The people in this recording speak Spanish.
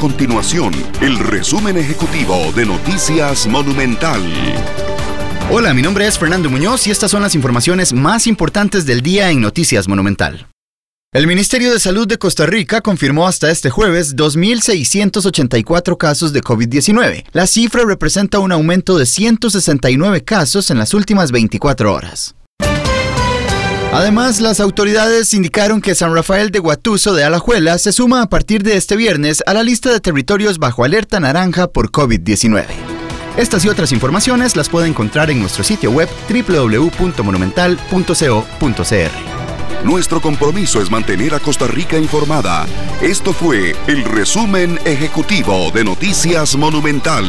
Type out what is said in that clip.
continuación el resumen ejecutivo de Noticias Monumental. Hola, mi nombre es Fernando Muñoz y estas son las informaciones más importantes del día en Noticias Monumental. El Ministerio de Salud de Costa Rica confirmó hasta este jueves 2.684 casos de COVID-19. La cifra representa un aumento de 169 casos en las últimas 24 horas. Además, las autoridades indicaron que San Rafael de Guatuso de Alajuela se suma a partir de este viernes a la lista de territorios bajo alerta naranja por COVID-19. Estas y otras informaciones las puede encontrar en nuestro sitio web www.monumental.co.cr. Nuestro compromiso es mantener a Costa Rica informada. Esto fue el resumen ejecutivo de Noticias Monumental.